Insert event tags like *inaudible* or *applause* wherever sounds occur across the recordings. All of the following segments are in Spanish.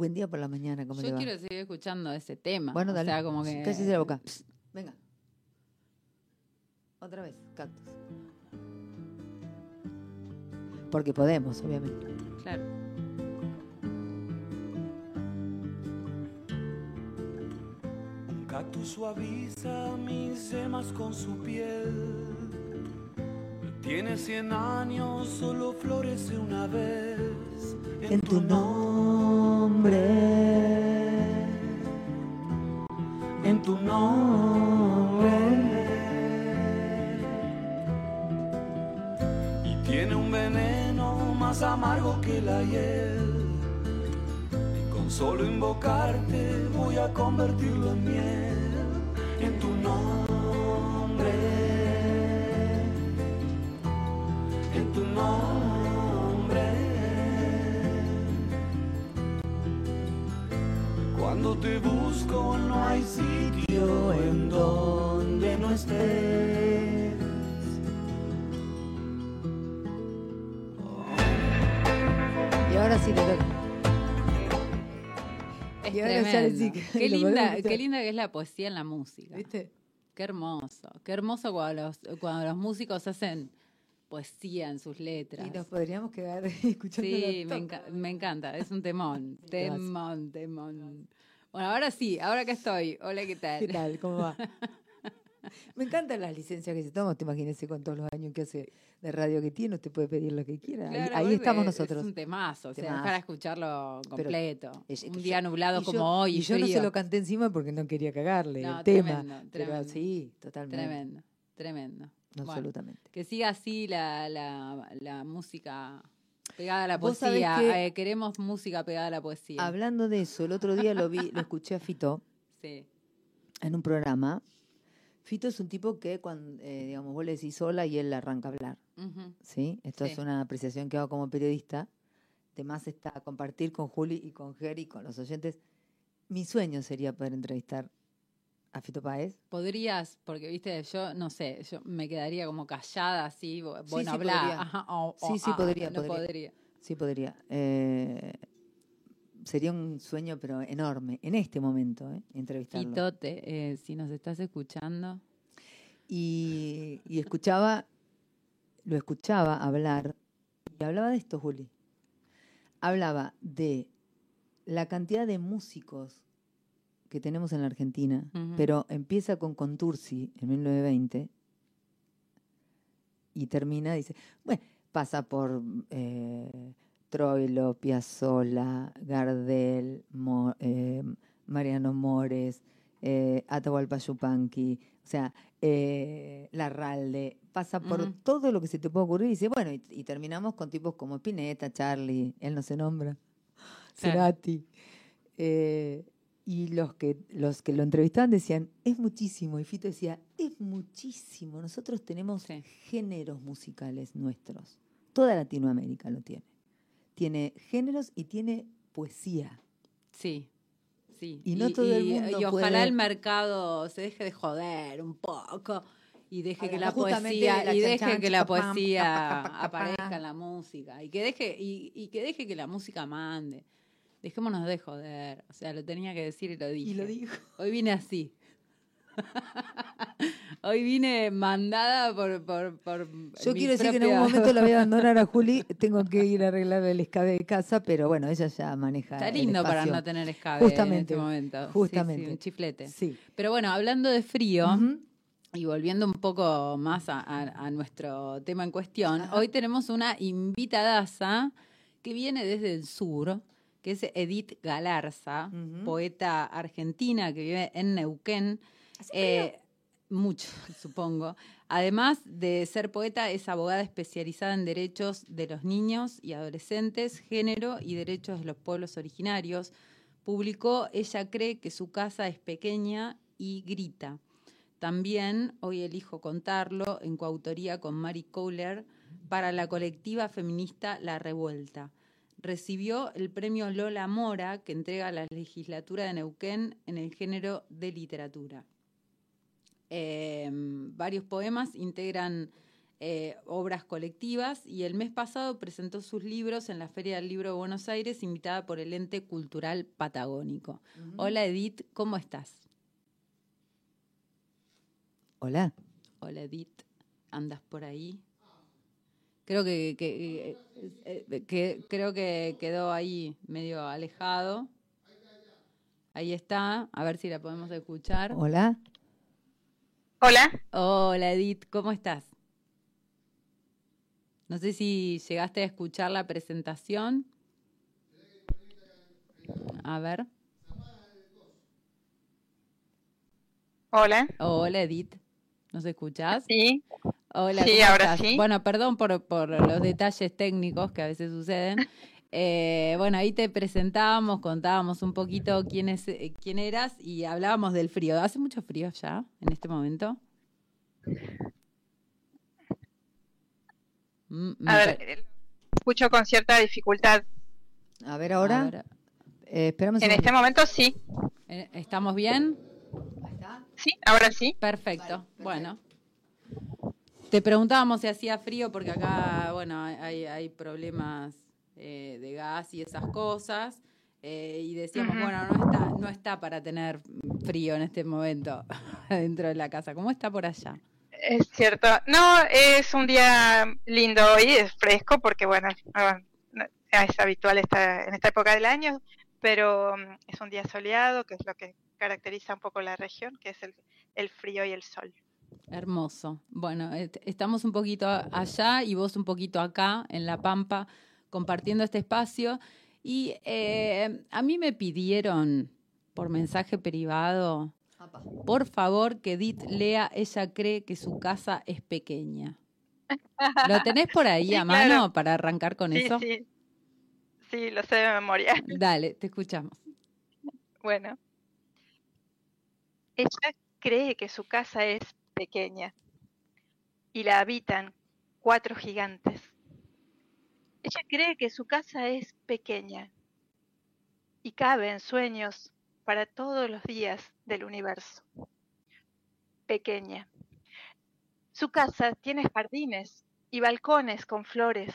Buen día por la mañana, ¿cómo Yo va? quiero seguir escuchando ese tema. Bueno, o dale. sea, como que... Cállese la boca. Psst, Venga. Otra vez, cactus. Porque podemos, obviamente. Claro. Un cactus suaviza mis yemas con su piel. Tiene cien años, solo florece una vez. En tu nombre. en tu nombre. Y tiene un veneno más amargo que la hiel. Y con solo invocarte voy a convertirlo en miel. En tu nombre. Nombre. Cuando te busco no hay sitio en donde no estés. Y ahora sí le toca. Es Y ahora tremendo. sí que qué, *laughs* linda, qué linda que es la poesía en la música. ¿Viste? Qué hermoso. Qué hermoso cuando los, cuando los músicos hacen poesía en sus letras. Y nos podríamos quedar *laughs* escuchando Sí, me, enca- me encanta. Es un temón. *laughs* temón, temón. Bueno, ahora sí, ahora que estoy. Hola, ¿qué tal? ¿Qué tal? ¿Cómo va? *laughs* Me encantan las licencias que se toman. Te imagínese con todos los años que hace de radio que tiene, usted puede pedir lo que quiera. Ahí- Claro, ahí, es- estamos es nosotros. un temazo, o sea, Temazo. para escucharlo completo. Es- un yo- día nublado como yo- hoy. Y yo no se lo canté encima porque no quería cagarle No, el tema. tremendo, Pero tremendo. sí, totalmente. Tremendo, tremendo. Bueno, Absolutamente. que siga así la, la, la música pegada a la poesía. que- eh, queremos música pegada a la poesía. Hablando de eso, el otro día lo vi, lo escuché a Fito *laughs* Sí. en un programa. Fito es un tipo que cuando, eh, digamos, vos le decís hola y él arranca a hablar. ¿sí? Esto Sí. es una apreciación que hago como periodista. Además está compartir con Juli y con Geri, con los oyentes. Mi sueño sería poder entrevistar a Fito Páez. Podrías, porque viste, yo no sé, yo me quedaría como callada así, bo- Sí, bueno, sí, hablar. Sí, sí, ah, podría, No podría. podría. Sí, podría. Eh, sería un sueño, pero enorme, en este momento, ¿eh? entrevistarlo. Fitote, eh, si nos estás escuchando, Y, y escuchaba, lo escuchaba hablar, y hablaba de esto, Juli. Hablaba de la cantidad de músicos que tenemos en la Argentina, pero empieza con Contursi en 1920 y termina, dice, bueno, pasa por eh, Troilo, Piazzolla, Gardel, Mo- eh, Mariano Mores, eh, Atahualpa Yupanqui, o sea, eh, Larralde, pasa por todo lo que se te puede ocurrir y dice, bueno, y, y terminamos con tipos como Spinetta, Charlie, él no se nombra, Claro. Cerati. eh, y los que, los que lo entrevistaban decían, es muchísimo. Y Fito decía, es muchísimo. Nosotros tenemos Sí. géneros musicales nuestros. Toda Latinoamérica lo tiene. Tiene géneros y tiene poesía. sí. Sí. Y no todo el y- mundo y ojalá puede- el mercado se deje de joder un poco y deje que la poesía la y deje chan, que la pam, poesía pa, pa, pa, pa, aparezca pa. en la música y que deje y, y que deje que la música mande. Dejémonos de joder, o sea, lo tenía que decir y lo dije. Y lo dijo. Hoy vine así. *laughs* Hoy vine mandada por... por, por Yo quiero decir que en algún momento la voy a *laughs* abandonar a Juli. Tengo que ir a arreglar el escabe de casa, pero bueno, ella ya maneja. Está el lindo para no tener escabe Justamente, en este momento. Sí, sí, justamente. un chiflete. Sí. Pero bueno, hablando de frío, y volviendo un poco más a, a- a nuestro tema en cuestión, Ajá. hoy tenemos una invitadaza que viene desde el sur, que es Edith Galarza, poeta argentina que vive en Neuquén. Eh, mucho, *laughs* supongo. Además de ser poeta, es abogada especializada en derechos de los niños y adolescentes, género y derechos de los pueblos originarios. Publicó Ella cree que su casa es pequeña y grita. También, hoy elijo contarlo, en coautoría con Mary Kohler, para la colectiva feminista La Revuelta. Recibió el premio Lola Mora, que entrega la legislatura de Neuquén en el género de literatura. Eh, varios poemas integran eh, obras colectivas y el mes pasado presentó sus libros en la Feria del Libro de Buenos Aires, invitada por el ente cultural patagónico. Hola Edith, ¿cómo estás? Hola. Hola Edith, ¿andas por ahí? Creo que, que, eh, que, creo que quedó ahí medio alejado. Ahí está, a ver si la podemos escuchar. Hola. Hola. Hola Edith, ¿cómo estás? No sé si llegaste a escuchar la presentación. A ver. Hola. Hola Edith, ¿nos escuchás? Sí. Hola, sí, ahora sí. Bueno, perdón por, por los detalles técnicos que a veces suceden. *laughs* Eh, bueno, ahí te presentábamos, contábamos un poquito quién, es, eh, quién eras y hablábamos del frío. ¿Hace mucho frío ya en este momento? Mm, a ver, escucho con cierta dificultad. A ver ahora. Eh, en este momento sí. ¿Estamos bien? Sí, ahora sí. Perfecto. Bueno. Te preguntábamos si hacía frío porque acá, bueno, hay, hay problemas eh, de gas y esas cosas. Eh, y decíamos, bueno, no está, no está para tener frío en este momento *laughs* dentro de la casa. ¿Cómo está por allá? Es cierto. No, es un día lindo hoy, es fresco porque, bueno, es habitual esta, en esta época del año, pero mm, es un día soleado, que es lo que caracteriza un poco la región, que es el, el frío y el sol. Hermoso. Bueno, estamos un poquito allá y vos un poquito acá, en La Pampa compartiendo este espacio. Y eh, a mí me pidieron por mensaje privado, por favor, que Edith lea Ella cree que su casa es pequeña. ¿Lo tenés por ahí *laughs* a mano para arrancar con eso? Sí. sí, lo sé de memoria. Dale, te escuchamos. Bueno. Ella cree que su casa es pequeña y la habitan cuatro gigantes. Ella cree que su casa es pequeña y cabe en sueños para todos los días del universo. Pequeña. Su casa tiene jardines y balcones con flores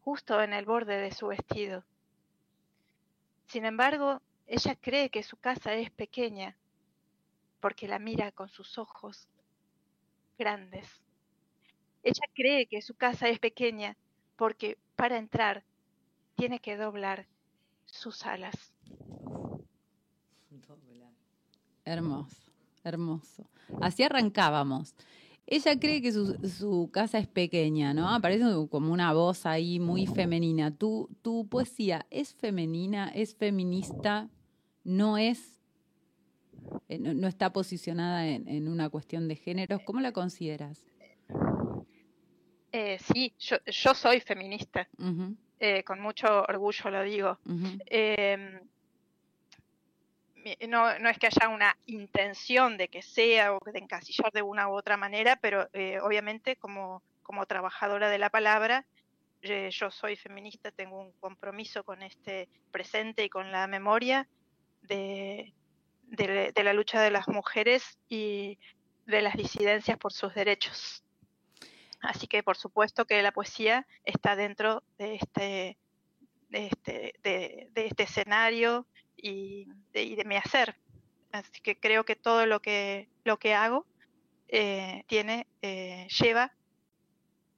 justo en el borde de su vestido. Sin embargo, ella cree que su casa es pequeña porque la mira con sus ojos grandes. Ella cree que su casa es pequeña porque para entrar tiene que doblar sus alas. Hermoso, hermoso. Así arrancábamos. Ella cree que su, casa es pequeña, ¿no? Aparece como una voz ahí muy femenina. ¿Tu, tu poesía es femenina, es feminista, no es, eh, no, está posicionada en, una cuestión de género? ¿Cómo la consideras? Eh, sí, yo, yo, soy feminista, eh, con mucho orgullo lo digo. Em, no, no, es que haya una intención de que sea o de encasillar de una u otra manera, pero obviamente como, como trabajadora de la palabra, yo soy feminista, tengo un compromiso con este presente y con la memoria de, de la lucha de las mujeres y de las disidencias por sus derechos. Así que por supuesto que la poesía está dentro de este, de este, de, este escenario y de, mi hacer. Así que creo que todo lo que, lo que hago eh, tiene, eh, lleva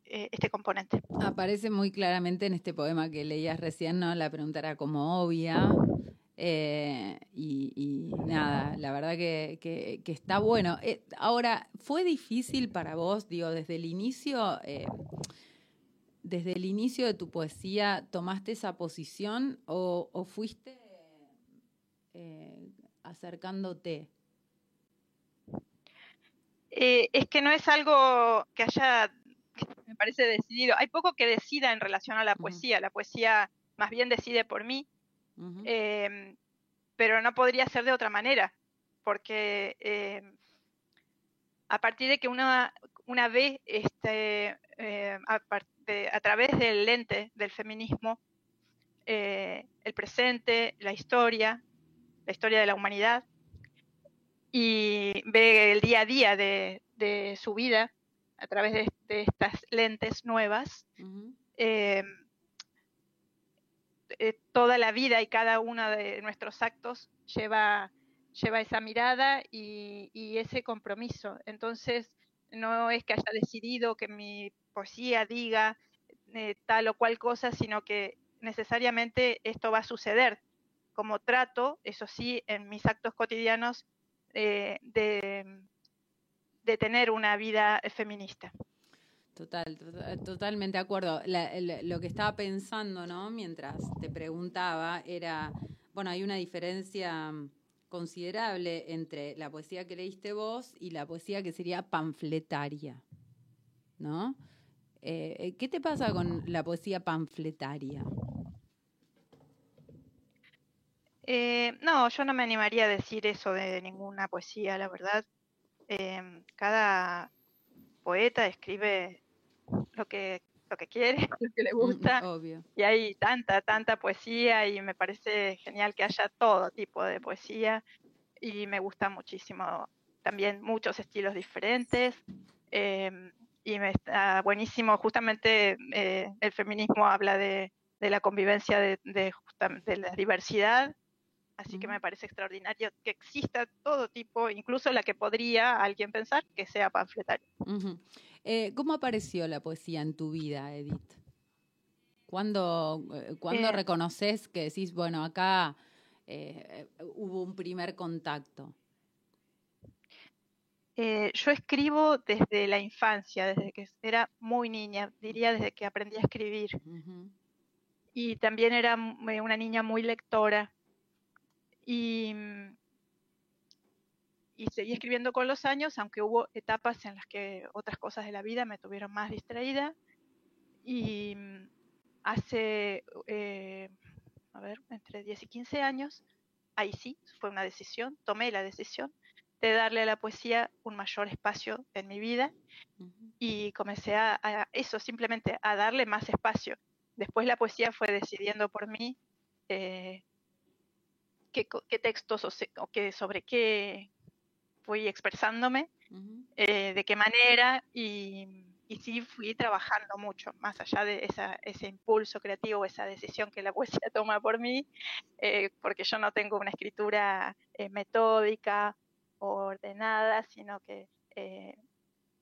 eh, este componente. Aparece muy claramente en este poema que leías recién, ¿no? La pregunta era como obvia, eh, y, nada, la verdad que, está bueno. Eh, ahora, ¿fue difícil para vos, digo, desde el inicio, eh, desde el inicio de tu poesía, tomaste esa posición o, fuiste acercándote? es que no es algo que haya, me parece decidido. Hay poco que decida en relación a la poesía. La poesía más bien decide por mí Em, pero no podría ser de otra manera, porque em, a partir de que una, una ve este, eh, a, través del lente del feminismo eh, el presente, la historia, la historia de la humanidad, y ve el día a día de, de su vida a través de, de estas lentes nuevas, eh, toda la vida y cada uno de nuestros actos lleva, lleva esa mirada y, ese compromiso. Entonces, no es que haya decidido que mi poesía diga eh, tal o cual cosa, sino que necesariamente esto va a suceder. Como trato, eso sí, en mis actos cotidianos, eh, de, de tener una vida feminista. Total, tota- totalmente de acuerdo. Lo que estaba pensando, ¿no? Mientras te preguntaba, era, bueno, hay una diferencia mm, considerable entre la poesía que leíste vos y la poesía que sería panfletaria, ¿no? Eh, ¿Qué te pasa con la poesía panfletaria? Eh, no, yo no me animaría a decir eso de ninguna poesía, la verdad. Em, cada poeta escribe lo que, lo que quiere, *laughs* lo que le Mm, gusta, Obvio. y hay tanta, tanta poesía y me parece genial que haya todo tipo de poesía y me gusta muchísimo también muchos estilos diferentes. em, y me está buenísimo, justamente eh, el feminismo habla de, de la convivencia de, de la diversidad Así que me parece extraordinario que exista todo tipo, incluso la que podría alguien pensar que sea panfletaria. Eh, ¿Cómo apareció la poesía en tu vida, Edith? ¿Cuándo, eh, cuándo Eh, reconoces que decís, bueno, acá hubo un primer contacto? Yo escribo desde la infancia, desde que era muy niña, diría desde que aprendí a escribir. Y también era una niña muy lectora. Y, mm, y seguí escribiendo con los años, aunque hubo etapas en las que otras cosas de la vida me tuvieron más distraída. Y mm, hace, eh, a ver, entre 10 y 15 años, ahí sí, fue una decisión, tomé la decisión de darle a la poesía un mayor espacio en mi vida Ujú. y comencé a, a eso, simplemente a darle más espacio. Después la poesía fue decidiendo por mí eh, qué, qué textos o, se- o qué, sobre qué fui expresándome, Ujú. eh, de qué manera y, y sí fui trabajando mucho, más allá de esa, ese impulso creativo, esa decisión que la poesía *laughs* toma por mí, eh, porque yo no tengo una escritura eh, metódica o ordenada, sino que eh,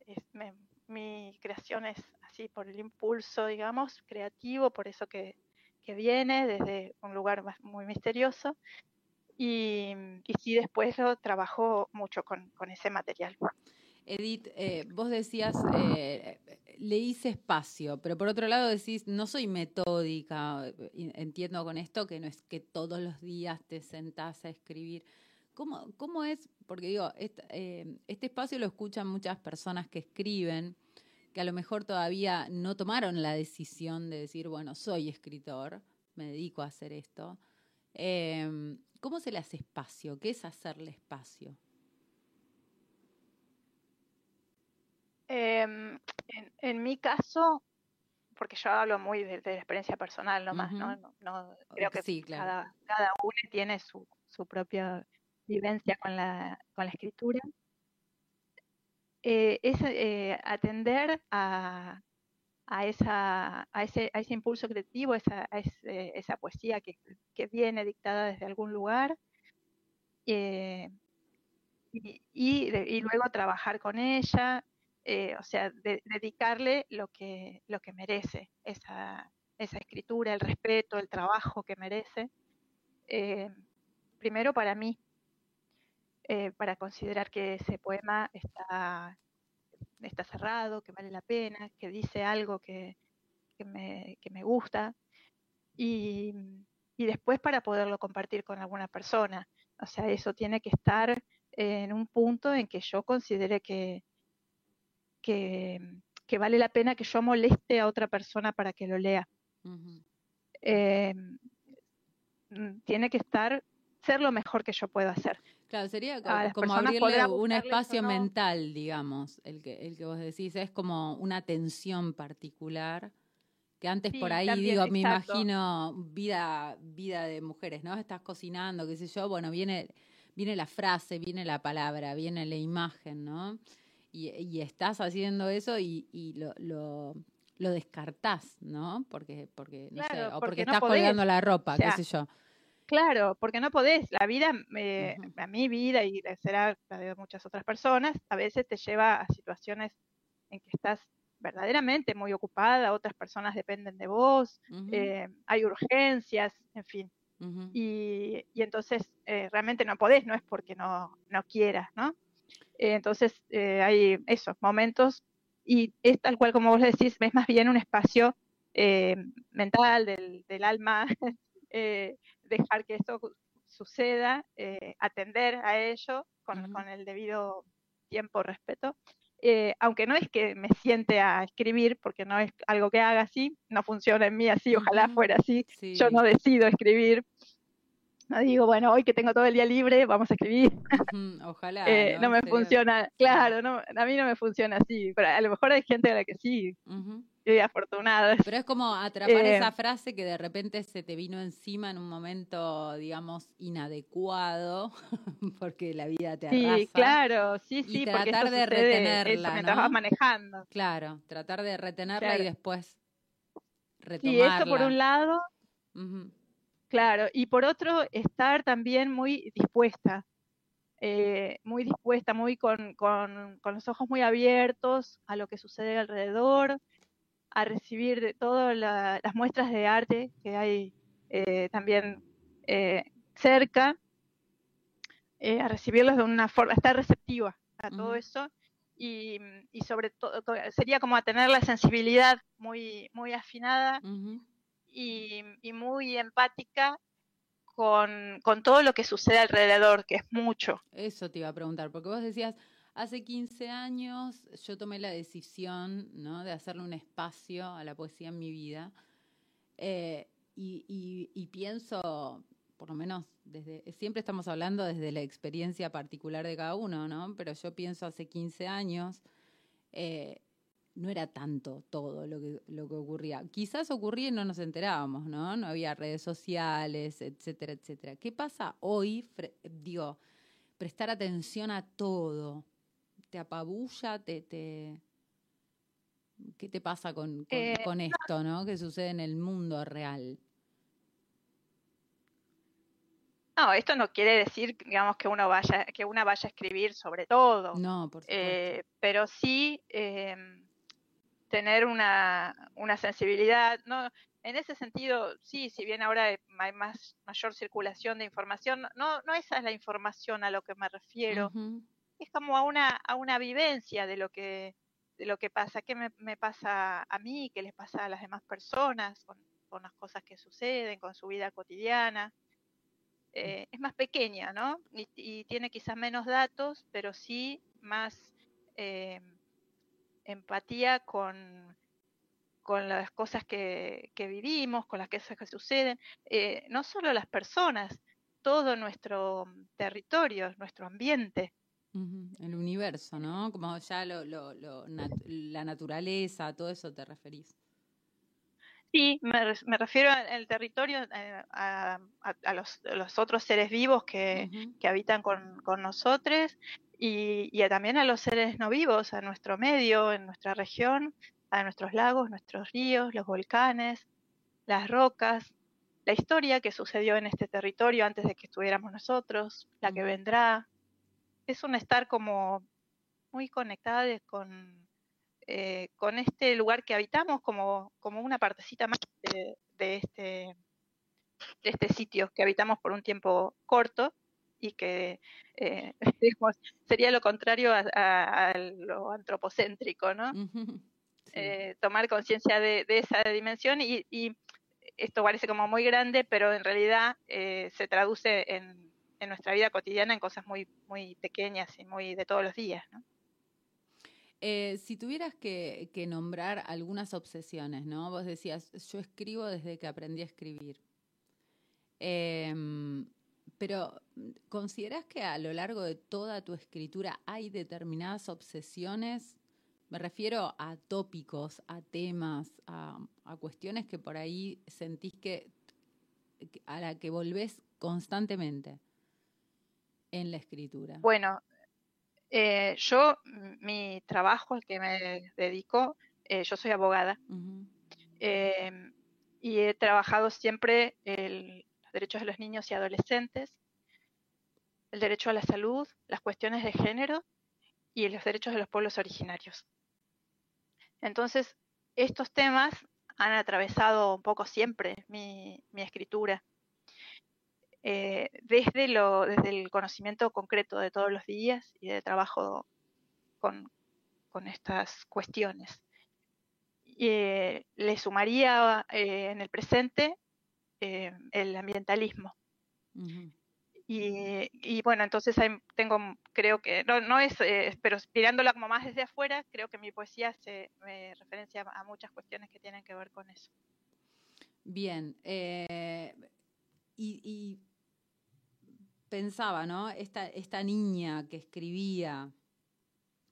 es- me- mi creación es así por el impulso, digamos, creativo, por eso que, que viene desde un lugar muy misterioso. Y, y sí, después trabajo mucho con, con ese material. Edith, eh, vos decías, eh, le hice espacio, pero por otro lado decís, no soy metódica, eh, entiendo con esto que no es que todos los días te sentás a escribir. ¿Cómo, cómo es? Porque digo, est- eh, este espacio lo escuchan muchas personas que escriben, que a lo mejor todavía no tomaron la decisión de decir, bueno, soy escritor, me dedico a hacer esto. ¿Cómo se le hace espacio? ¿Qué es hacerle espacio? Em, en, en mi caso, porque yo hablo muy de, de la experiencia personal nomás, ¿no? Ujú. No, no- creo que Sí, claro. cada, cada uno tiene su, su propia vivencia con la, con la escritura. Eh, es eh, atender a, a, esa, a, ese, a ese impulso creativo, esa, a esa poesía que, viene dictada desde algún lugar. eh, y, luego trabajar con ella, eh, o sea, de- dedicarle lo que, lo que merece, esa, escritura, el respeto, el trabajo que merece, eh, primero para mí, para considerar que ese poema está, está cerrado, que vale la pena, que dice algo que, que me, que me gusta, y, y después para poderlo compartir con alguna persona. O sea, eso tiene que estar en un punto en que yo considere que, que, que vale la pena que yo moleste a otra persona para que lo lea. Eh, mm, tiene que estar, ser lo mejor que yo puedo hacer. Claro, sería como abrirle un espacio no. mental, digamos, el que, el que vos decís, es como una atención particular, que antes por ahí, también, digo, me exacto. imagino vida, vida de mujeres, ¿no? Estás cocinando, qué sé yo, bueno, viene, viene la frase, viene la palabra, viene la imagen, ¿no? y, estás haciendo eso y, lo, lo, lo, descartás, ¿no? Porque, porque no sé, o porque, estás colgando la ropa, qué sé yo. Claro, porque no podés. La vida, eh, a mi vida y será la de muchas otras personas, a veces te lleva a situaciones en que estás verdaderamente muy ocupada, otras personas dependen de vos, eh, hay urgencias, en fin. y, y, entonces eh, realmente no podés, no es porque no, no quieras, ¿no? Eh, entonces hay esos momentos y es tal cual como vos decís, es más bien un espacio mental del, del alma, *laughs* dejar que esto suceda, atender a ello con, con el debido tiempo, respeto eh, aunque no es que me siente a escribir, porque no es algo que haga así, no funciona en mí así, ojalá fuera así, yo no decido escribir. No digo, bueno, hoy que tengo todo el día libre, vamos a escribir. ojalá. Eh, ¿no? me funciona, claro, no, a mí no me funciona así, pero a lo mejor hay gente a la que sí afortunada. Pero es como atrapar eh, esa frase que de repente se te vino encima en un momento, digamos, inadecuado, *laughs* porque la vida te arrasa. Sí, claro, sí, sí, y tratar de retenerla. mientras vas manejando. Claro, tratar de retenerla y después retomarla. Y eso por un lado. Claro, y por otro, estar también muy dispuesta. Eh, muy dispuesta, muy con, con, con, los ojos muy abiertos a lo que sucede alrededor, a recibir de todas las muestras de arte que hay eh, también eh, cerca, eh, a recibirlos de una forma, estar receptiva a todo eso y, sobre todo sería como a tener la sensibilidad muy, muy afinada y, muy empática con, con, todo lo que sucede alrededor, que es mucho. Eso te iba a preguntar, porque vos decías, Hace 15 años yo tomé la decisión de hacerle un espacio a la poesía en mi vida eh, y, pienso, por lo menos desde, siempre estamos hablando desde la experiencia particular de cada uno, ¿no? Pero yo pienso hace 15 años, eh, no era tanto todo lo que, lo que ocurría. Quizás ocurría y no nos enterábamos, ¿no? No había redes sociales, etcétera, etcétera. ¿Qué pasa hoy? Digo, prestar atención a todo, te apabulla, te, te... ¿Qué te pasa con, eh, con, esto, no? Que sucede en el mundo real. No, esto no quiere decir, digamos, que uno vaya, que una vaya a escribir sobre todo. No, por eh, pero sí em, tener una, una sensibilidad. No, en ese sentido, sí, si bien ahora hay más mayor circulación de información, no, no esa es la información a lo que me refiero es como a una, a una vivencia de lo que, de lo que pasa, qué me, me pasa a mí, qué les pasa a las demás personas, con, con las cosas que suceden, con su vida cotidiana. Eh, es más pequeña, ¿no? Y, tiene quizás menos datos, pero sí más eh, empatía con, con las cosas que, que, vivimos, con las cosas que suceden, eh, no solo las personas, todo nuestro territorio, nuestro ambiente. El universo, ¿no? Como ya lo, lo, la naturaleza, todo eso te referís. Sí, me, me refiero al territorio, eh, a, a, los, los, otros seres vivos que, que habitan con, con nosotros y, y también a los seres no vivos, a nuestro medio, en nuestra región, a nuestros lagos, nuestros ríos, los volcanes, las rocas, la historia que sucedió en este territorio antes de que estuviéramos nosotros, la que vendrá, es un estar como muy conectada con, eh, con este lugar que habitamos como, como una partecita más de, este, de este sitio que habitamos por un tiempo corto y que eh, *laughs* sería lo contrario a, lo antropocéntrico, ¿no? *laughs* Eh, tomar conciencia de, esa dimensión y, y, esto parece como muy grande, pero en realidad se traduce en, en nuestra vida cotidiana en cosas muy, muy pequeñas y muy de todos los días. ¿no? Eh, si tuvieras que, nombrar algunas obsesiones, ¿no? Vos decías, yo escribo desde que aprendí a escribir. Em, pero, ¿consideras que a lo largo de toda tu escritura hay determinadas obsesiones? Me refiero a tópicos, a temas, a, a cuestiones que por ahí sentís que a la que volvés constantemente en la escritura? Bueno, Eh, yo, mi trabajo al que me dedico, eh, yo soy abogada em, y he trabajado siempre el, los derechos de los niños y adolescentes, el derecho a la salud, las cuestiones de género y los derechos de los pueblos originarios. Entonces, estos temas han atravesado un poco siempre mi, escritura. Eh, desde, lo, desde el conocimiento concreto de todos los días y de trabajo con, estas cuestiones. Eh, le sumaría eh, en el presente el ambientalismo. Y, bueno, entonces tengo, creo que, no, no es, eh, pero mirándola como más desde afuera, creo que mi poesía se me referencia a muchas cuestiones que tienen que ver con eso. Bien, eh, y, pensaba, ¿no? Esta, esta niña que escribía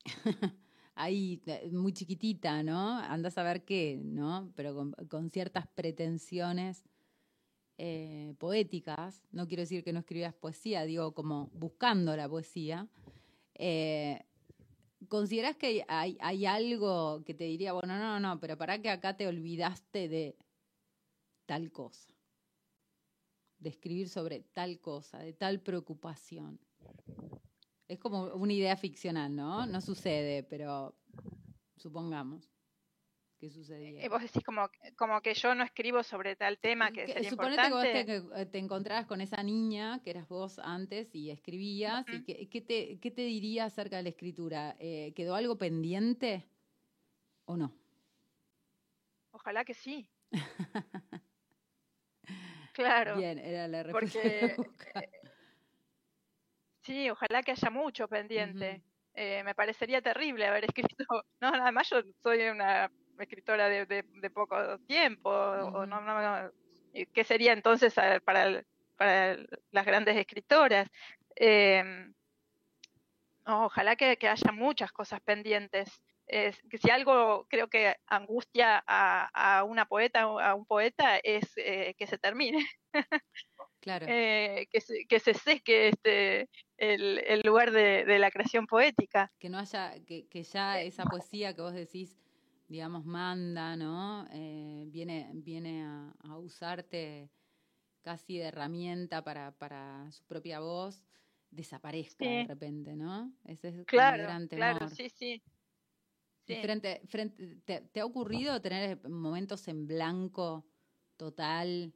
*laughs* ahí, muy chiquitita, ¿no? Andás a ver qué, ¿no? Pero con, ciertas pretensiones eh, poéticas, no quiero decir que no escribías poesía, digo como buscando la poesía, eh, ¿consideras que hay, hay, algo que te diría, bueno, no, no, pero para que acá te olvidaste de tal cosa? De escribir sobre tal cosa, de tal preocupación. Es como una idea ficcional, ¿no? No sucede, pero supongamos qué sucedía. Y vos decís como, como que yo no escribo sobre tal tema que, sería suponete importante. que vos te, te, encontrabas con esa niña que eras vos antes y escribías, y que, ¿qué, te, ¿qué te diría acerca de la escritura? Eh, ¿Quedó algo pendiente o no? Ojalá que sí. *laughs* claro. Bien, era la respuesta. Porque, sí, ojalá que haya mucho pendiente. Eh, me parecería terrible haber *laughs* escrito. No, además yo soy una escritora de, de, poco tiempo, o no, no, ¿qué sería entonces para, para las grandes escritoras? Em, ojalá que, haya muchas cosas pendientes. Que si algo creo que angustia a, una poeta, a un poeta, es eh, que se termine. *laughs* Claro. Eh, que, se, que se seque este, el, el lugar de, de, la creación poética. Que no haya, que, que ya esa poesía que vos decís digamos, manda, ¿no? Eh, viene viene a, usarte casi de herramienta para, para su propia voz, desaparezca de repente, ¿no? Ese es claro, el gran temor. Claro, sí, sí. Frente, frente, te, ha ocurrido tener momentos en blanco total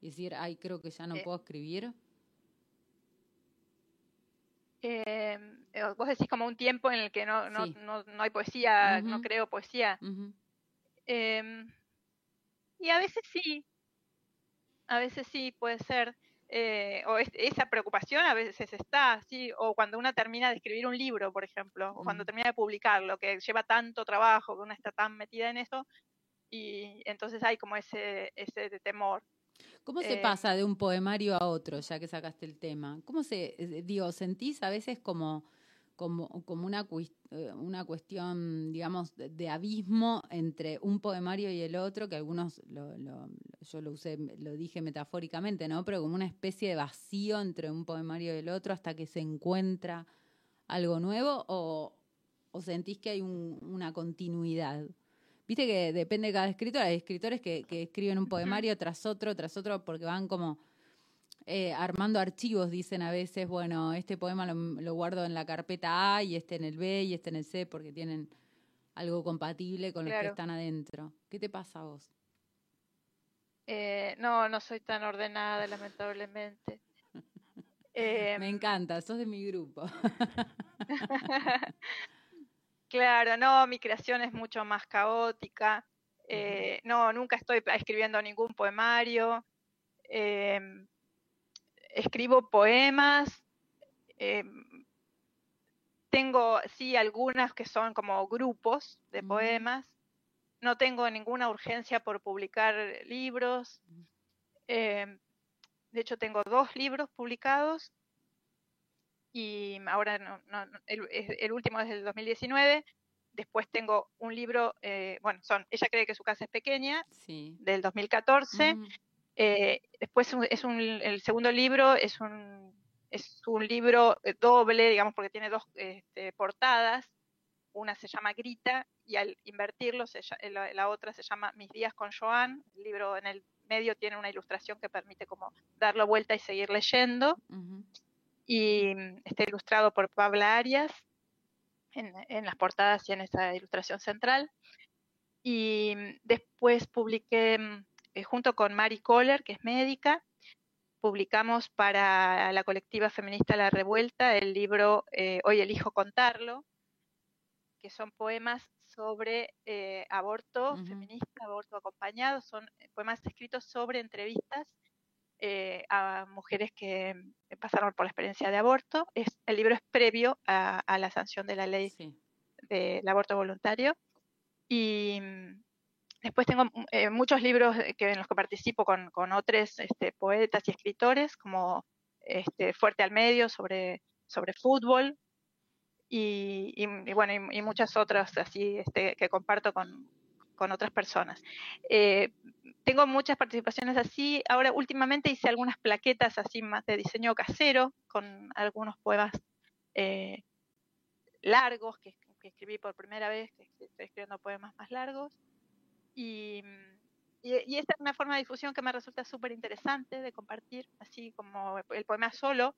y decir, ay, creo que ya no puedo escribir? Em, eh, vos decís como un tiempo en el que no, no, no, no hay poesía, no creo poesía. Em, y a veces sí, a veces sí puede ser. Eh, o esa preocupación a veces está, sí, o cuando una termina de escribir un libro, por ejemplo, o cuando termina de publicarlo, que lleva tanto trabajo, que una está tan metida en eso, y entonces hay como ese, ese temor. ¿Cómo se pasa de un poemario a otro, ya que sacaste el tema? ¿Cómo se, eh, digo, sentís a veces como, como, como una, eh, una cuestión, digamos, de, abismo entre un poemario y el otro, que algunos, lo, lo, yo lo usé, lo dije metafóricamente, ¿no? Pero como una especie de vacío entre un poemario y el otro hasta que se encuentra algo nuevo, o, o sentís que hay una continuidad? Viste que depende de cada escritor. Hay escritores que, escriben un poemario tras otro, tras otro, porque van como eh, armando archivos, dicen a veces, bueno, este poema lo, guardo en la carpeta A y este en el B y este en el C, porque tienen algo compatible con los que están adentro. ¿Qué te pasa a vos? Eh, no, no soy tan ordenada, lamentablemente. *laughs* Me em, encanta, sos de mi grupo. *laughs* Claro, no, mi creación es mucho más caótica. Eh, no, nunca estoy escribiendo ningún poemario. Escribo poemas. Em, tengo, sí, algunas que son como grupos de poemas. No tengo ninguna urgencia por publicar libros. Em, de hecho, tengo dos libros publicados y ahora no, el, último es del 2019. Después tengo un libro, eh, bueno, son Ella cree que su casa es pequeña, del 2014. Mm. Eh, después es un, el segundo libro es un es un libro eh, doble, digamos, porque tiene dos este, portadas. Una se llama Grita y al invertirlo la, otra se llama Mis días con Joan. El libro en el medio tiene una ilustración que permite como darlo vuelta y seguir leyendo. Y mm, está ilustrado por Pabla Arias en, en, las portadas y en esa ilustración central. Y mm, después publiqué mm, eh, junto con Mari Kohler, que es médica, publicamos para la colectiva feminista La Revuelta el libro eh, Hoy elijo contarlo, que son poemas sobre eh, aborto feminista, aborto acompañado, son poemas escritos sobre entrevistas a mujeres que pasaron por la experiencia de aborto. Es, el libro es previo a, la sanción de la ley del aborto voluntario. Y mm, Después tengo mm, eh, muchos libros que, en los que participo con, otros este, poetas y escritores, como este, Fuerte al Medio sobre, sobre fútbol, y, bueno, y, muchas otras así este, que comparto con, otras personas. Eh, tengo muchas participaciones así. Ahora, últimamente hice algunas plaquetas así más de diseño casero, con algunos poemas eh, largos que, escribí por primera vez, estoy escribiendo poemas más largos. Y, y, esta es una forma de difusión que me resulta súper interesante de compartir, así como el poema solo.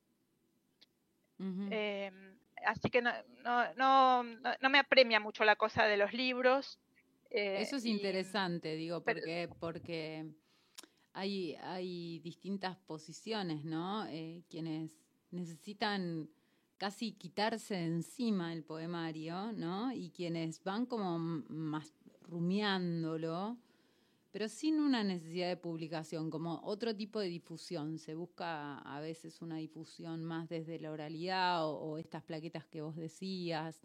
Em, así que no, no, no, no, me apremia mucho la cosa de los libros. Eh, Eso es interesante, digo, porque, porque hay, hay distintas posiciones, ¿no? Eh, quienes necesitan casi quitarse de encima el poemario, ¿no? Y quienes van como más rumiándolo, pero sin una necesidad de publicación, como otro tipo de difusión. Se busca a veces una difusión más desde la oralidad o, estas plaquetas que vos decías,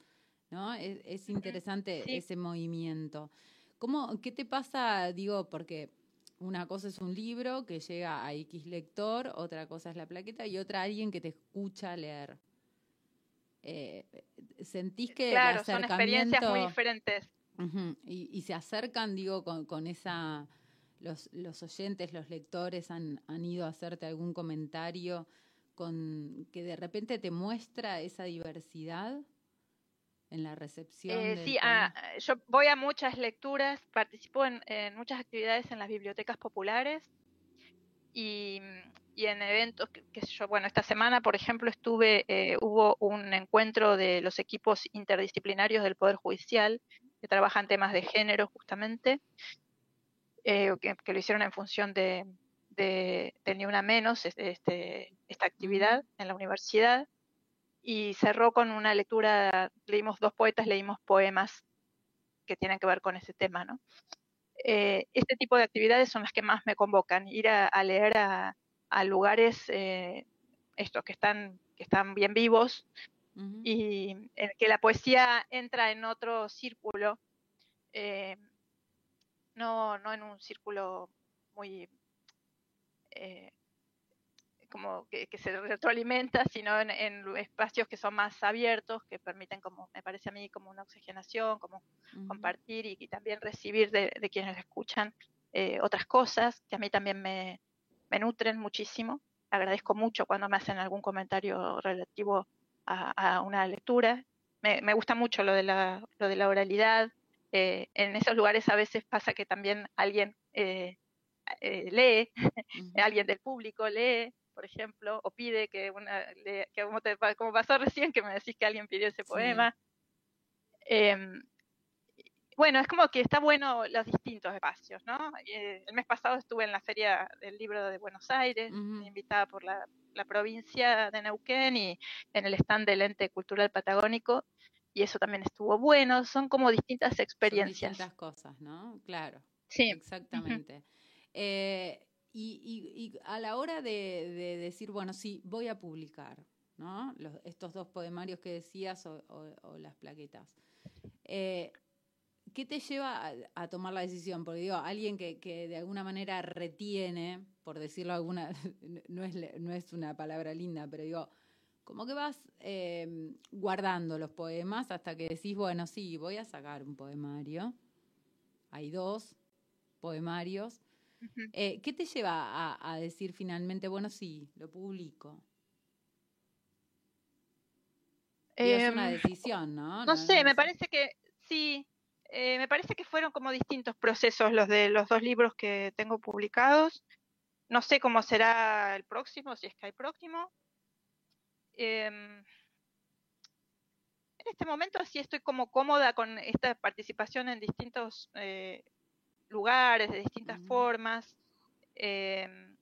¿no? Es, interesante ese movimiento. ¿Cómo, ¿Qué te pasa, digo, porque una cosa es un libro que llega a X lector, otra cosa es la plaqueta y otra alguien que te escucha leer? Eh, ¿Sentís que claro, son experiencias muy diferentes y, se acercan, digo, con, esa, los, los, oyentes, los lectores han, han, ido a hacerte algún comentario con que de repente te muestra esa diversidad en la recepción. Eh, sí, ah, yo voy a muchas lecturas, participo en, muchas actividades en las bibliotecas populares y, y en eventos, que, yo, bueno, esta semana, por ejemplo, estuve, eh, hubo un encuentro de los equipos interdisciplinarios del Poder Judicial que trabajan temas de género justamente, eh, que, lo hicieron en función de, de, Ni Una Menos, este, esta actividad en la universidad, y cerró con una lectura, leímos dos poetas, leímos poemas que tienen que ver con ese tema, ¿no? Eh, este tipo de actividades son las que más me convocan, ir a, leer a, lugares eh, estos que están, que están bien vivos, y que la poesía entra en otro círculo, eh, no, no en un círculo muy eh, como que, se retroalimenta, sino en, espacios que son más abiertos, que permiten, como me parece a mí, como una oxigenación, como compartir y, también recibir de, quienes escuchan eh, otras cosas que a mí también me, me nutren muchísimo. Agradezco mucho cuando me hacen algún comentario relativo a, una lectura. Me, gusta mucho lo de la, lo de la oralidad. Eh, en esos lugares a veces pasa que también alguien eh, eh, lee, *laughs* alguien del público lee, por ejemplo, o pide que una, que como, te, como pasó recién, que me decís que alguien pidió ese poema. Em, bueno, es como que está bueno los distintos espacios, ¿no? el mes pasado estuve en la Feria del Libro de Buenos Aires, invitada por la la provincia de Neuquén y en el stand del ente cultural patagónico y eso también estuvo bueno, son como distintas experiencias. distintas cosas, ¿no? Claro. Sí. Exactamente. Eh, y, a la hora de, decir, bueno, sí, voy a publicar, ¿no? estos dos poemarios que decías o, las plaquetas. Eh, ¿Qué te lleva a, tomar la decisión? Porque digo, alguien que, que, de alguna manera retiene, por decirlo alguna, *laughs* no es, no es una palabra linda, pero digo, como que vas eh, guardando los poemas hasta que decís, bueno, sí, voy a sacar un poemario. Hay dos poemarios. Eh, ¿Qué te lleva a, decir finalmente, bueno, sí, lo publico? es una Em, decisión, ¿no? No sé, me sé. parece que sí, eh, me parece que fueron como distintos procesos los de los dos libros que tengo publicados. No sé cómo será el próximo, si es que hay próximo. Em, en este momento sí estoy como cómoda con esta participación en distintos eh, lugares, de distintas Ujú. formas. Em,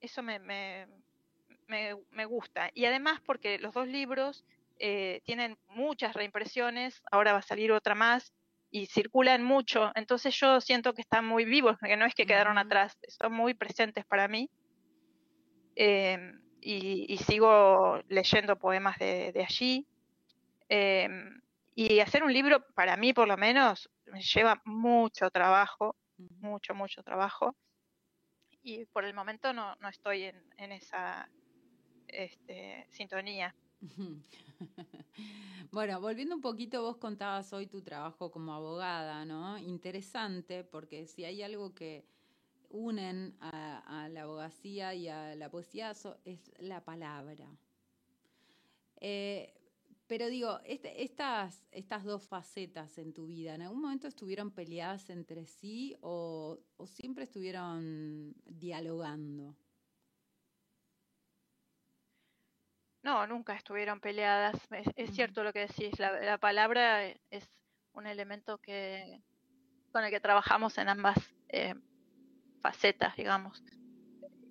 eso me, me, me, me gusta. Y además porque los dos libros eh, tienen muchas reimpresiones, ahora va a salir otra más, y circulan mucho, entonces yo siento que están muy vivos, que no es que quedaron atrás, son muy presentes para mí. Em, y, y sigo leyendo poemas de, de allí. Em, y hacer un libro, para mí por lo menos, me lleva mucho trabajo, mucho, mucho trabajo. Y por el momento no, no estoy en, en esa este, sintonía. *laughs* Bueno, volviendo un poquito, vos contabas hoy tu trabajo como abogada, ¿no? Interesante, porque si hay algo que unen a, la abogacía y a la poesía es la palabra. Eh, pero digo, este- estas, estas dos facetas en tu vida, ¿en algún momento estuvieron peleadas entre sí o siempre estuvieron dialogando? No, nunca estuvieron peleadas. Es, cierto lo que decís. La, la palabra eh, es un elemento que con el que trabajamos en ambas eh, facetas, digamos.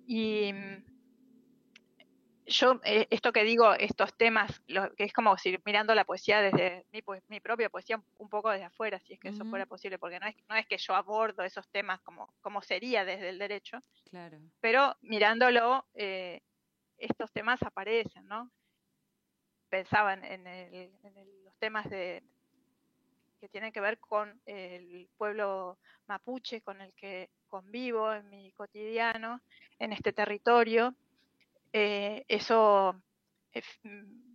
Y mm, yo, eh, esto que digo, estos temas, lo, que es como si mirando la poesía desde mi, poe- mi propia poesía un, poco desde afuera, si es que eso fuera posible, porque no es, no es que yo abordo esos temas como, como sería desde el derecho, Claro. pero mirándolo, eh, estos temas aparecen, ¿no? Pensaba en, el- en el- los temas de, que tienen que ver con el pueblo mapuche con el que convivo en mi cotidiano, en este territorio. Eh, eso eh,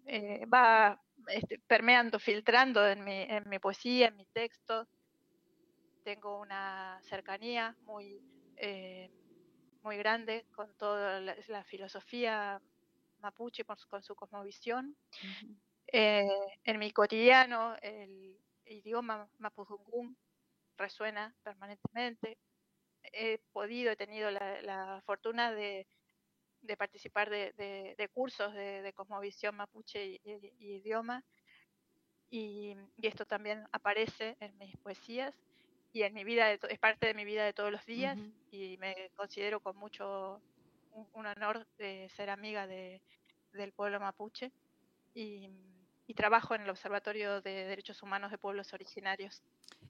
eh, va este, permeando, filtrando en mi, en mi poesía, en mi texto. Tengo una cercanía muy, eh, muy grande con toda la, la filosofía mapuche, con su, con su cosmovisión. Ujú. Eh, en mi cotidiano el idioma mapudungún resuena permanentemente. He podido, he tenido la, la fortuna de, de participar de, de- de cursos de, de cosmovisión mapuche y, y- y idioma, y, y esto también aparece en mis poesías y en mi vida, de es parte de mi vida de todos los días, y me considero con mucho un, un honor de ser amiga de, del pueblo mapuche y, y trabajo en el Observatorio de Derechos Humanos de Pueblos Originarios.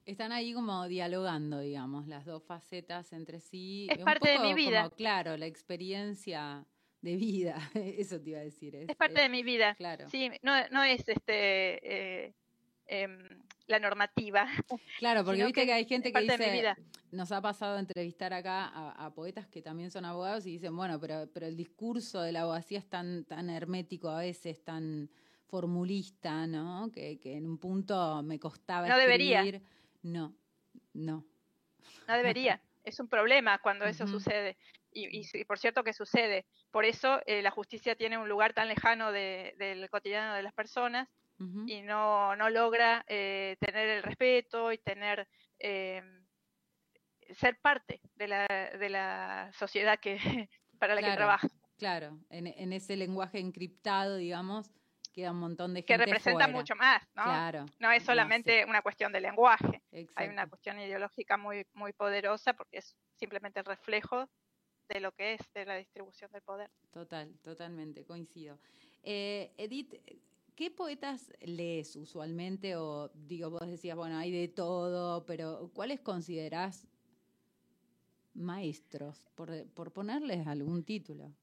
Están ahí como dialogando, digamos, las dos facetas entre sí. Es Un parte de mi vida. Como, claro, la experiencia de vida, *laughs* eso te iba a decir. Es, Es parte de mi vida. Claro, Sí, no, no es este eh, em, la normativa, *laughs* claro, porque viste que que, hay gente que dice, nos ha pasado entrevistar acá a, a poetas que también son abogados y dicen, bueno, pero, pero el discurso de la abogacía es tan, tan hermético a veces, tan formulista, ¿no? Que, que en un punto me costaba No debería. No, no. No debería. *laughs* Es un problema cuando eso sucede. Y, por cierto que sucede. Por eso eh, la justicia tiene un lugar tan lejano de- del cotidiano de las personas Y no, no logra eh, tener el respeto y tener eh, ser parte de la, de la sociedad que *laughs* para la que trabaja, Claro, en, en ese lenguaje encriptado, digamos, queda un montón de que gente representa fuera. mucho más, ¿no? Claro, No es no, solamente una cuestión de lenguaje, hay una cuestión ideológica muy, muy poderosa porque es simplemente el reflejo de lo que es de la distribución del poder. Total, totalmente, coincido. Eh, Edith, ¿qué poetas lees usualmente? O digo, vos decías, bueno, hay de todo, pero ¿cuáles considerás maestros, por, ponerles algún título?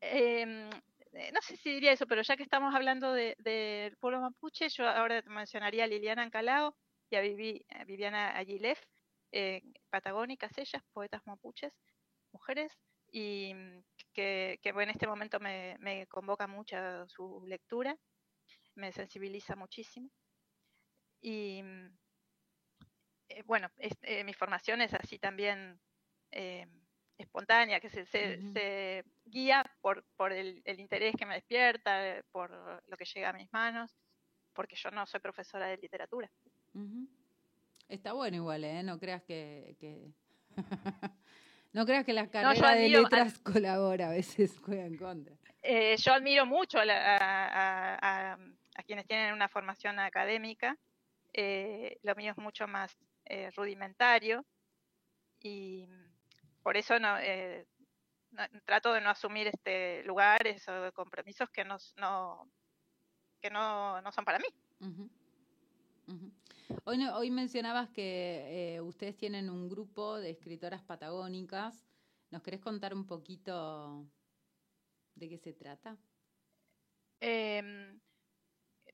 Eh, eh, no sé si diría eso, pero ya que estamos hablando de- del pueblo mapuche, yo ahora mencionaría a Liliana Ancalao y a Vivi- a Viviana Aguilef, eh, patagónicas ellas, poetas mapuches, mujeres, y que, que en este momento me, me convoca mucho su lectura, me sensibiliza muchísimo. Y mm, eh, bueno, es- eh, mi formación es así también eh, espontánea, que se, se, Ujú. se guía por, por el, el interés que me despierta, por lo que llega a mis manos, porque yo no soy profesora de literatura. Está bueno igual, ¿eh? No creas que... que- *laughs* no creas que la yo carrera de letras colabora, a veces juega en contra. Eh, yo admiro mucho a, a- a- quienes tienen una formación académica. eh, lo mío es mucho más eh, rudimentario y por eso no, eh, no- trato de no asumir este lugares o compromisos que no, que no, no son para mí. Ujú. Hoy, no- hoy mencionabas que eh, ustedes tienen un grupo de escritoras patagónicas. ¿Nos querés contar un poquito de qué se trata? Em,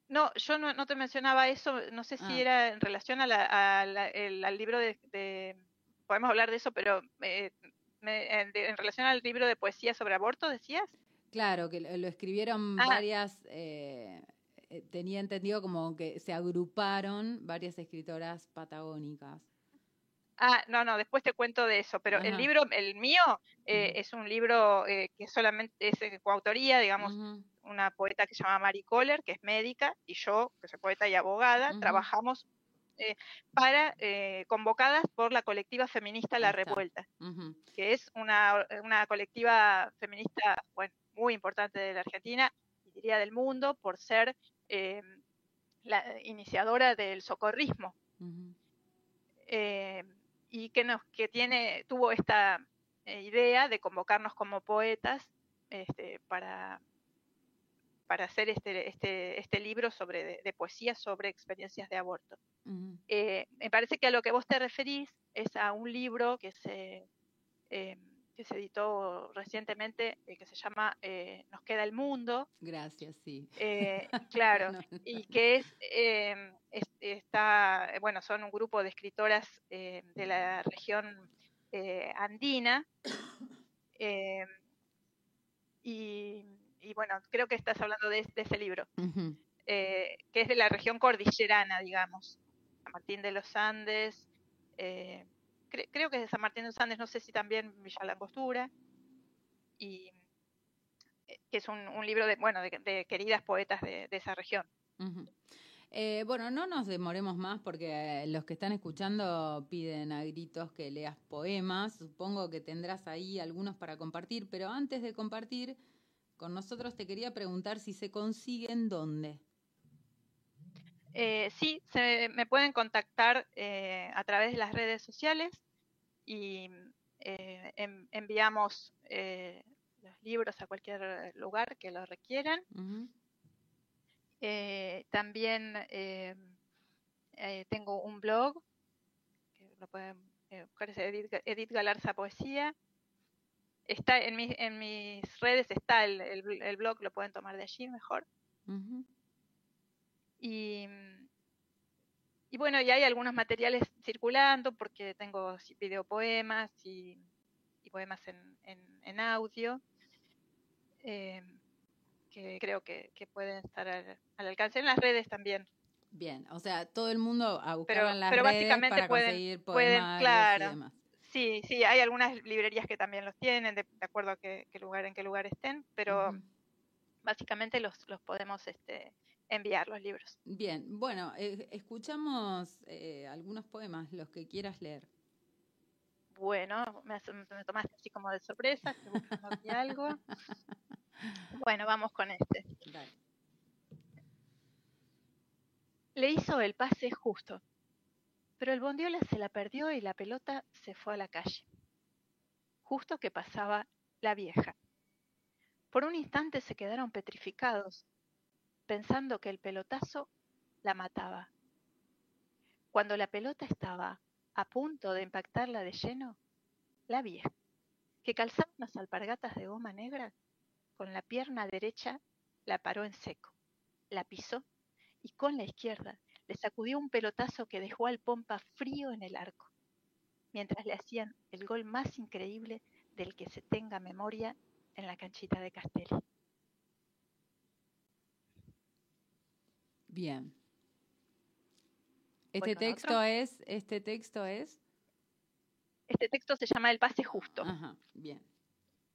no, yo no, no te mencionaba eso, no sé si Ah. era en relación a la- a la- el- al libro de, de- podemos hablar de eso, pero eh, me- en, de- en relación al libro de poesía sobre aborto, decías. Claro, que lo, lo escribieron Ah. varias, eh, eh, tenía entendido como que se agruparon varias escritoras patagónicas. Ah, no, no, después te cuento de eso, pero el libro, el mío, eh, es un libro eh, que solamente es de coautoría, digamos, una poeta que se llama Mary Kohler, que es médica, y yo, que soy poeta y abogada, trabajamos eh, para, convocadas por la colectiva feminista La. Revuelta. que es una, una colectiva feminista bueno, muy importante de la Argentina y diría del mundo por ser eh, la iniciadora del socorrismo. Eh, y que nos que tiene tuvo esta eh, idea de convocarnos como poetas este, para para hacer este, este, este libro sobre de, de poesía sobre experiencias de aborto. Eh, me parece que a lo que vos te referís es a un libro que se, eh, que se editó recientemente, eh, que se llama eh, Nos queda el mundo. Gracias, sí. eh, *laughs* claro, No, y que es, es- está, bueno, son un grupo de escritoras de la región andina. *coughs* y, y bueno, creo que estás hablando de, de ese libro que es de la región cordillerana, digamos. San Martín de los Andes, eh, cre- creo que es de San Martín de los Andes, no sé si también Villa Langostura, y eh, que es un, libro de, bueno, de, queridas poetas de, esa región. Eh, bueno, no nos demoremos más porque eh, los que están escuchando piden a gritos que leas poemas. Supongo que tendrás ahí algunos para compartir, pero antes de compartir con nosotros te quería preguntar si se consiguen dónde. Eh, sí, se, me pueden contactar eh, a través de las redes sociales y eh, en- enviamos eh, los libros a cualquier lugar que lo requieran. Eh, también eh, tengo un blog, que lo pueden buscar, es Edith, Ga- Edith Galarza Poesía. Está en, mis en mis redes, está el, el bl- el blog, lo pueden tomar de allí mejor. Y, mm, y bueno, y hay algunos materiales circulando porque tengo videopoemas y, y poemas en, en- en audio eh, que creo que, que pueden estar al, al alcance en las redes también. Bien, o sea, todo el mundo a buscar Pero- en las pero redes básicamente para pueden- conseguir pueden, claro. y demás. Sí, sí, hay algunas librerías que también los tienen, de, de acuerdo a qué, qué lugar, en qué lugar estén, pero básicamente los, los podemos este, enviar los libros. Bien, bueno, eh, escuchamos eh, algunos poemas, los que quieras leer. Bueno, me, me tomaste así como de sorpresa, estoy buscando aquí algo. *laughs* Bueno, vamos con este. Dale. Le hizo el pase justo, pero el bondiola se la perdió y la pelota se fue a la calle. Justo que pasaba la vieja. Por un instante se quedaron petrificados, pensando que el pelotazo la mataba. Cuando la pelota estaba a punto de impactarla de lleno, la vieja, que calzaba unas alpargatas de goma negra, con la pierna derecha la paró en seco, la pisó y con la izquierda le sacudió un pelotazo que dejó al pompa frío en el arco, mientras le hacían el gol más increíble del que se tenga memoria en la canchita de Castelli. Bien. Este texto otro. es, este texto es, Este texto se llama El pase justo Ajá, bien.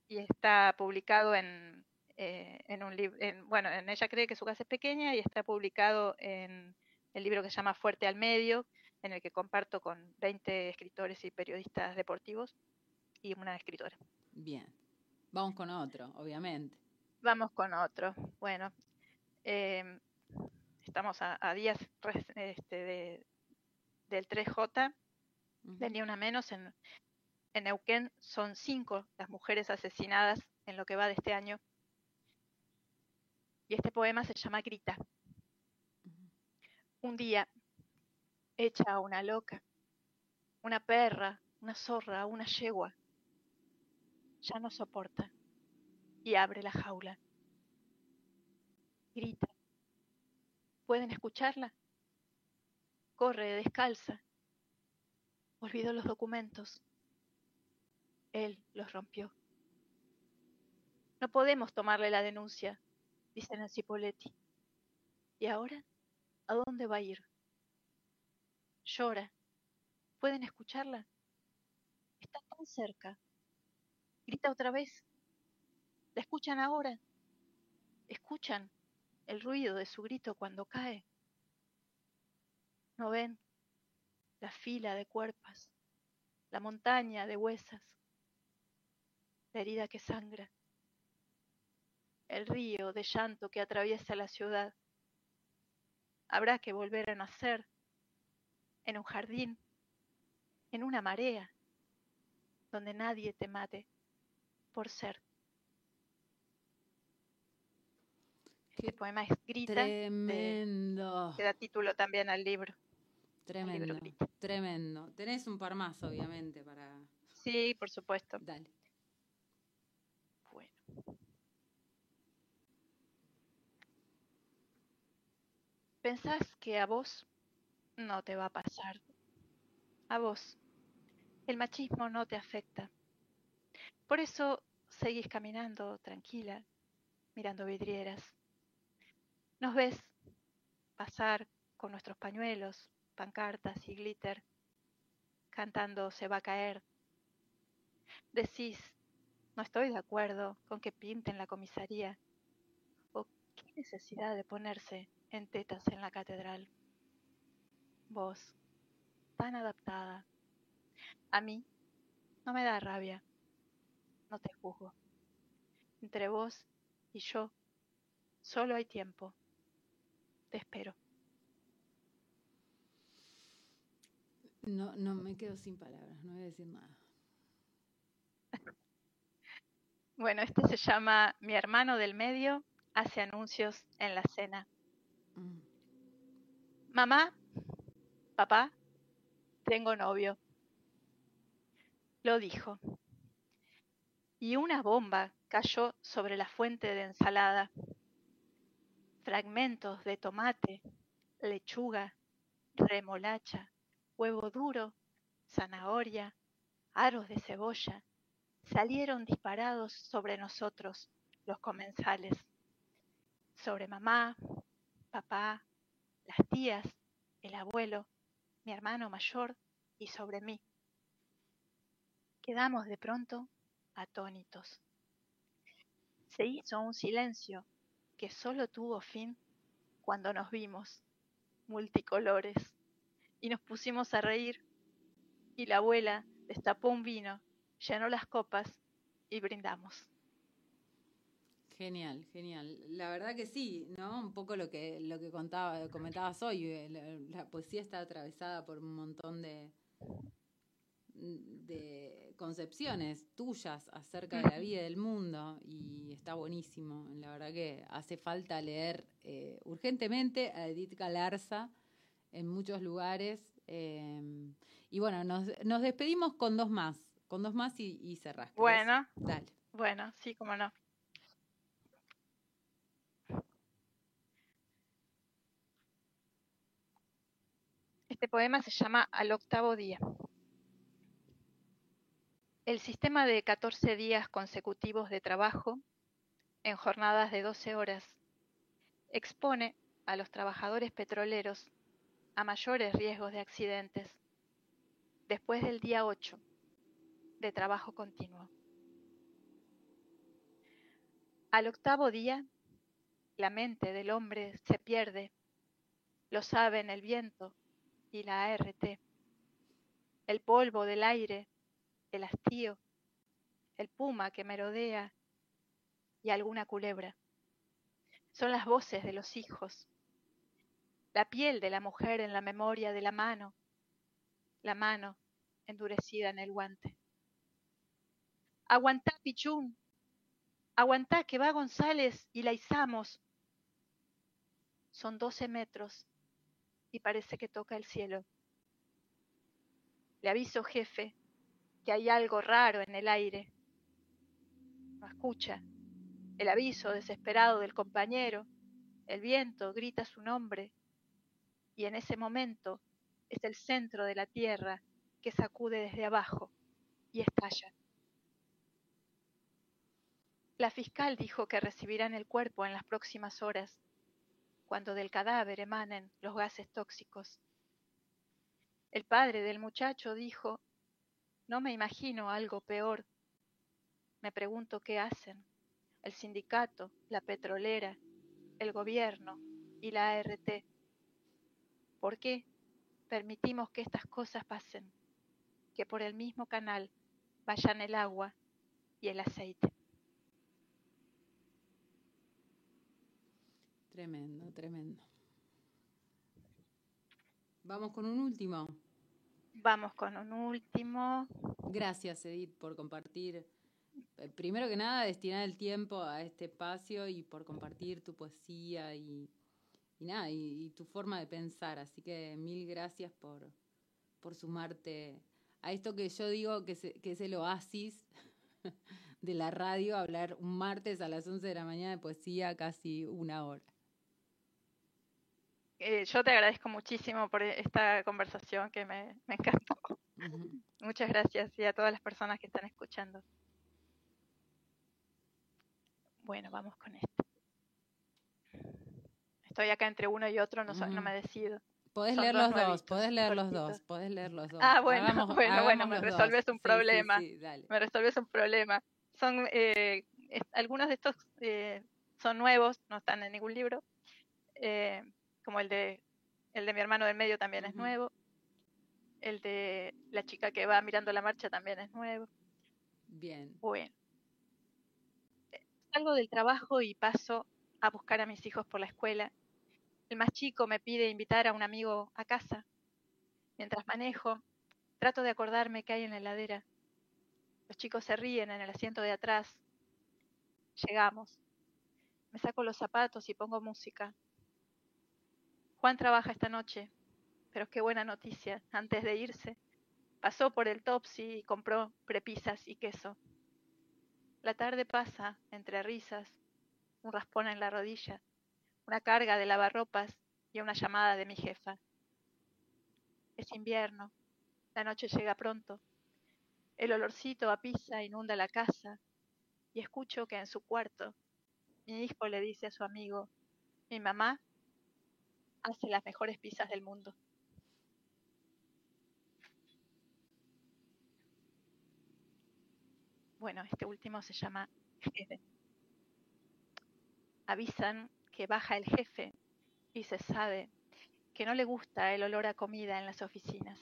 y está publicado en, eh, en un libro, bueno, en Ella cree que su casa es pequeña y está publicado en el libro que se llama Fuerte al Medio, en el que comparto con 20 escritores y periodistas deportivos y una escritora. Bien. Vamos con otro, obviamente. Vamos con otro. Bueno, em, estamos a, días este, de, del 3J, de ni una menos. En, en Neuquén son cinco las mujeres asesinadas en lo que va de este año. Y este poema se llama Grita. Un día, hecha una loca, una perra, una zorra, una yegua, ya no soporta y abre la jaula. Grita. ¿Pueden escucharla? Corre descalza. Olvidó los documentos. Él los rompió. No podemos tomarle la denuncia, dice Nancy Poletti. ¿Y ahora? ¿A dónde va a ir? Llora. ¿Pueden escucharla? Está tan cerca. Grita otra vez. ¿La escuchan ahora? ¿Escuchan el ruido de su grito cuando cae? ¿No ven la fila de cuerpos, la montaña de huesas, la herida que sangra, el río de llanto que atraviesa la ciudad? Habrá que volver a nacer en un jardín, en una marea, donde nadie te mate por ser. Este poema es Grita. Tremendo. que da título también al libro. Tremendo. tremendo. Tenés un par más, obviamente, para. Sí, por supuesto. Dale. Bueno. Pensás que a vos no te va a pasar. A vos. El machismo no te afecta. Por eso seguís caminando tranquila, mirando vidrieras nos ves pasar con nuestros pañuelos, pancartas y glitter, cantando Se va a caer. Decís, no estoy de acuerdo con que pinten la comisaría. ¿O qué necesidad de ponerse en tetas en la catedral? Vos, tan adaptada. A mí no me da rabia. No te juzgo. Entre vos y yo solo hay tiempo. Te espero. No, no me quedo sin palabras, no voy a decir nada. *laughs* Bueno, este se llama Mi hermano del medio hace anuncios en la cena. Mm. Mamá, papá, tengo novio. Lo dijo. Y una bomba cayó sobre la fuente de ensalada fragmentos de tomate, lechuga, remolacha, huevo duro, zanahoria, aros de cebolla, salieron disparados sobre nosotros, los comensales, sobre mamá, papá, las tías, el abuelo, mi hermano mayor y sobre mí. Quedamos de pronto atónitos. Se hizo un silencio que solo tuvo fin cuando nos vimos, multicolores, y nos pusimos a reír, y la abuela destapó un vino, llenó las copas y brindamos. Genial, genial. La verdad que sí, ¿no? Un poco lo que lo que contaba, comentabas hoy, eh, la poesía está atravesada por un montón de, de concepciones tuyas acerca de la vida y del mundo y está buenísimo. La verdad que hace falta leer eh, urgentemente a Edith Galarza en muchos lugares. Eh, y bueno, nos, nos, despedimos con dos más, con dos más y, y cerrás. Bueno, dale. Bueno, sí, cómo no. Este poema se llama Al octavo día. El sistema de 14 días consecutivos de trabajo en jornadas de 12 horas expone a los trabajadores petroleros a mayores riesgos de accidentes. Después del día 8, de trabajo continuo. Al octavo día, la mente del hombre se pierde, lo saben el viento y la ART, el polvo del aire, el hastío, el puma que merodea y alguna culebra. Son las voces de los hijos, la piel de la mujer en la memoria de la mano, la mano endurecida en el guante. Aguantá, Pichún, aguantá que va González y la izamos. Son doce metros y parece que toca el cielo. Le aviso, jefe, hay algo raro en el aire. No escucha. El aviso desesperado del compañero. El viento grita su nombre. Y en ese momento es el centro de la tierra que sacude desde abajo y estalla. La fiscal dijo que recibirán el cuerpo en las próximas horas, cuando del cadáver emanen los gases tóxicos. El padre del muchacho dijo, no me imagino algo peor. Me pregunto qué hacen el sindicato, la petrolera, el gobierno y la ART. ¿Por qué permitimos que estas cosas pasen? Que por el mismo canal vayan el agua y el aceite. Tremendo, tremendo. Vamos con un último. Vamos con un último. Gracias, Edith, por compartir. Eh, primero que nada, destinar el tiempo a este espacio y por compartir tu poesía y, nada, y, tu forma de pensar. Así que mil gracias por, por sumarte a esto que yo digo que, que es el oasis *laughs* de la radio, hablar un martes a las 11 de la mañana de poesía casi una hora. Eh, yo te agradezco muchísimo por esta conversación que me, encantó. Muchas gracias y a todas las personas que están escuchando. Bueno, vamos con esto. Estoy acá entre uno y otro, no, no me decido. Podés leer los dos, podés leer los dos, podés leer los dos. Ah, bueno, *laughs* bueno, bueno, me resolves un problema. me resolves un problema. Son, eh, algunos de estos eh, son nuevos, no están en ningún libro. Eh, como el de, el de mi hermano del medio también es nuevo. El de la chica que va mirando la marcha también es nuevo. Bien. Bueno. Salgo del trabajo y paso a buscar a mis hijos por la escuela. El más chico me pide invitar a un amigo a casa. Mientras manejo, trato de acordarme qué hay en la heladera. Los chicos se ríen en el asiento de atrás. Llegamos. Me saco los zapatos y pongo música. Juan trabaja esta noche, pero qué buena noticia. Antes de irse, pasó por el Topsy y compró prepisas y queso. La tarde pasa entre risas, un raspón en la rodilla, una carga de lavarropas y una llamada de mi jefa. Es invierno, la noche llega pronto. El olorcito a pizza inunda la casa y escucho que en su cuarto mi hijo le dice a su amigo, mi mamá hace las mejores pizzas del mundo. Bueno, este último se llama. Avisan que baja el jefe y se sabe que no le gusta el olor a comida en las oficinas.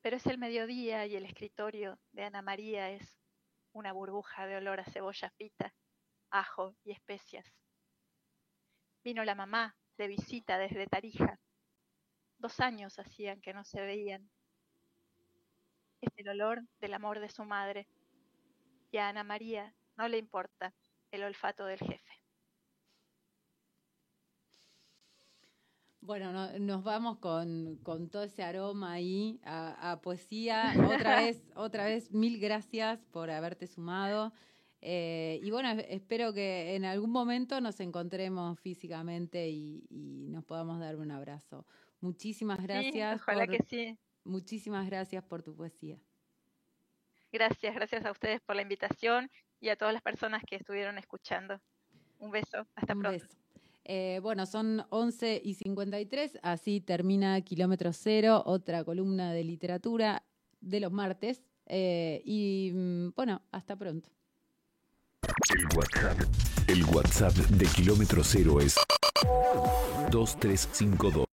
Pero es el mediodía y el escritorio de Ana María es una burbuja de olor a cebolla frita, ajo y especias. Vino la mamá de visita desde Tarija. Dos años hacían que no se veían. Es el olor del amor de su madre. Y a Ana María no le importa el olfato del jefe. Bueno, nos vamos con, todo ese aroma ahí a, a, poesía. *laughs* Otra vez, otra vez, mil gracias por haberte sumado. Eh, y bueno, espero que en algún momento nos encontremos físicamente y, nos podamos dar un abrazo. Muchísimas gracias. ojalá que sí. Muchísimas gracias por tu poesía. Gracias, gracias a ustedes por la invitación y a todas las personas que estuvieron escuchando. Un beso, hasta un pronto. Beso. Eh, bueno, son 11 y 53, así termina Kilómetro Cero, otra columna de literatura de los martes Eh, y mm, bueno, hasta pronto. El WhatsApp, el WhatsApp de Kilómetro Cero es 2352